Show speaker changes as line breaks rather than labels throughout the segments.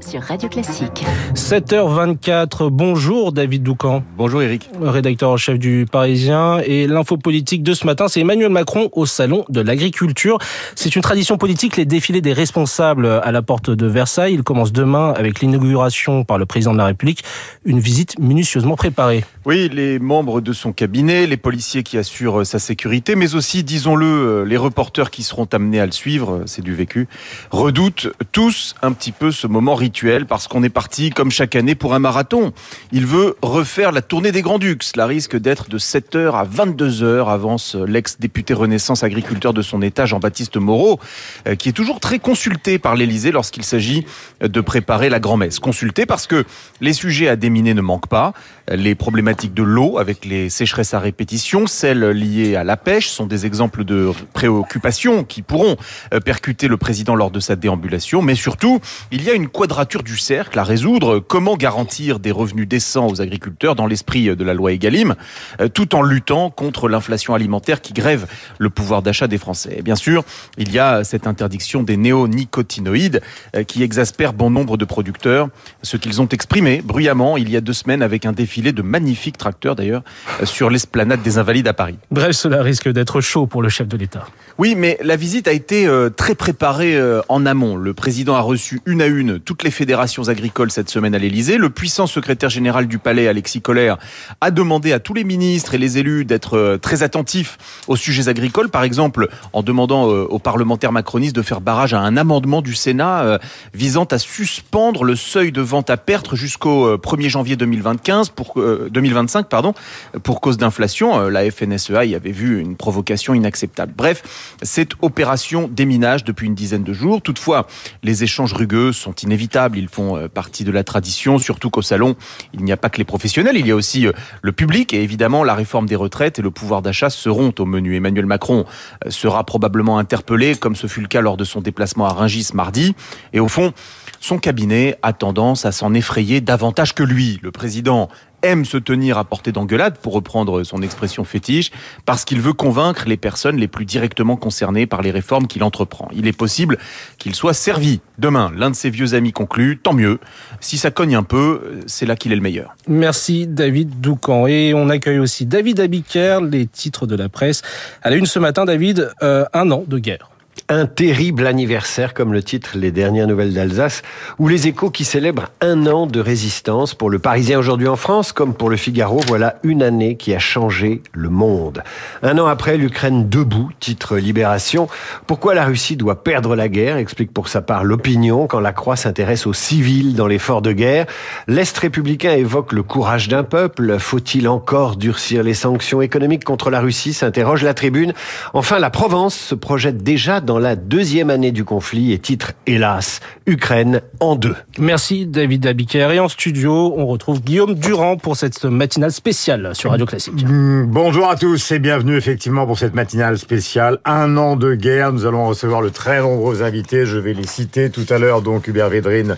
sur Radio Classique.
7h24, bonjour David Doucan.
Bonjour Eric.
Rédacteur en chef du Parisien. Et l'info politique de ce matin, c'est Emmanuel Macron au Salon de l'Agriculture. C'est une tradition politique, les défilés des responsables à la porte de Versailles. Il commence demain avec l'inauguration par le président de la République. Une visite minutieusement préparée.
Oui, les membres de son cabinet, les policiers qui assurent sa sécurité, mais aussi, disons-le, les reporters qui seront amenés à le suivre, c'est du vécu, redoutent tous un petit peu ce moment rituel parce qu'on est parti, comme chaque année, pour un marathon. Il veut refaire la tournée des Grands-Ducs. Cela risque d'être de 7h à 22h, avance l'ex-député Renaissance agriculteur de son État, Jean-Baptiste Moreau, euh, qui est toujours très consulté par l'Élysée lorsqu'il s'agit de préparer la grand-messe. Consulté parce que les sujets à déminer ne manquent pas. Les problématiques de l'eau avec les sécheresses à répétition, celles liées à la pêche, sont des exemples de préoccupations qui pourront euh, percuter le président lors de sa déambulation. Mais surtout, il y a une quadrature du cercle à résoudre. Comment garantir des revenus décents aux agriculteurs dans l'esprit de la loi Egalim, euh, tout en luttant contre l'inflation alimentaire qui grève le pouvoir d'achat des Français? Bien sûr, il y a cette interdiction des néonicotinoïdes euh, qui exaspère bon nombre de producteurs, ce qu'ils ont exprimé bruyamment il y a deux semaines avec un défilé de magnifiques tracteurs d'ailleurs euh, sur l'esplanade des Invalides à Paris.
Bref, cela risque d'être chaud pour le chef de l'État.
Oui, mais la visite a été très préparée en amont. Le président a reçu une à une toutes les fédérations agricoles cette semaine à l'Elysée. Le puissant secrétaire général du Palais, Alexis Collère, a demandé à tous les ministres et les élus d'être euh, très attentifs aux sujets agricoles. Par exemple, en demandant euh, aux parlementaires macronistes de faire barrage à un amendement du Sénat euh, visant à suspendre le seuil de vente à perte jusqu'au 1er janvier 2025 pour, 2025, pardon, pour cause d'inflation. La FNSEA y avait vu une provocation inacceptable. Bref, cette opération déminage depuis une dizaine de jours. Toutefois, les échanges rugueux sont inévitables. Ils font partie de la tradition, surtout qu'au salon, il n'y a pas que les professionnels, il y a aussi le public et évidemment la réforme des retraites et le pouvoir d'achat seront au menu. Emmanuel Macron euh, sera probablement interpellé, comme ce fut le cas lors de son déplacement à Rungis mardi. Et au fond, son cabinet a tendance à s'en effrayer davantage que lui. Le président aime se tenir à portée d'engueulade, pour reprendre son expression fétiche, parce qu'il veut convaincre les personnes les plus directement concernées par les réformes qu'il entreprend. Il est possible qu'il soit servi. Demain, l'un de ses vieux amis conclut, tant mieux. Si ça cogne un peu, c'est là qu'il est le meilleur.
Merci David Doucan. Et on accueille aussi David Abiker, les titres de la presse. À la une ce matin, David, euh, un an de guerre.
Un terrible anniversaire, comme le titre Les dernières nouvelles d'Alsace, ou les échos qui célèbrent un an de résistance. Pour le Parisien aujourd'hui en France, comme pour le Figaro, voilà une année qui a changé le monde. Un an après, l'Ukraine debout, titre Libération. Pourquoi la Russie doit perdre la guerre, explique pour sa part l'opinion quand la Croix s'intéresse aux civils dans l'effort de guerre. L'Est républicain évoque le courage d'un peuple. Faut-il encore durcir les sanctions économiques contre la Russie, s'interroge la tribune. Enfin, la Provence se projette déjà dans la deuxième année du conflit et titre hélas Ukraine en deux.
Merci David Abiker. Et en studio, on retrouve Guillaume Durand pour cette matinale spéciale sur Radio Classique.
Mm, bonjour à tous et bienvenue effectivement pour cette matinale spéciale. Un an de guerre. Nous allons recevoir le très nombreux invités. Je vais les citer tout à l'heure. Donc Hubert Védrine,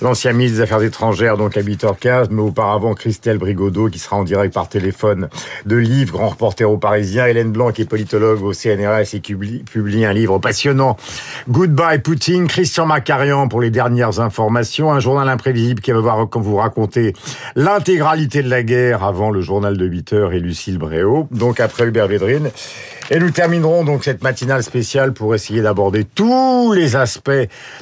l'ancien ministre des Affaires étrangères, donc habiteur 15, mais auparavant Christelle Brigodeau qui sera en direct par téléphone de Livre, grand reporter au Parisien. Hélène Blanc qui est politologue au CNRS et qui publie un livre passionnant. Goodbye Poutine, Christian Macarian pour les dernières informations, un journal imprévisible qui va vous raconter l'intégralité de la guerre avant le journal de 8 heures et Lucille Bréau. Donc après Hubert Védrine. Et nous terminerons donc cette matinale spéciale pour essayer d'aborder tous les aspects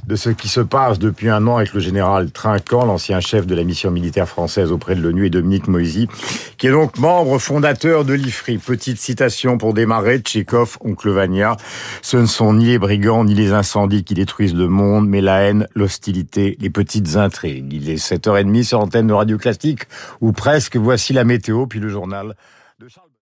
de ce qui se passe depuis un an avec le général Trinquant, l'ancien chef de la mission militaire française auprès de l'ONU, et Dominique Moisy, qui est donc membre fondateur de l'IFRI. Petite citation pour démarrer, Tchékov, oncle Vania. Ce ne ni les brigands, ni les incendies qui détruisent le monde, mais la haine, l'hostilité, les petites intrigues. Il est 7h30 sur l'antenne de Radio Classique, ou presque. Voici la météo, puis le journal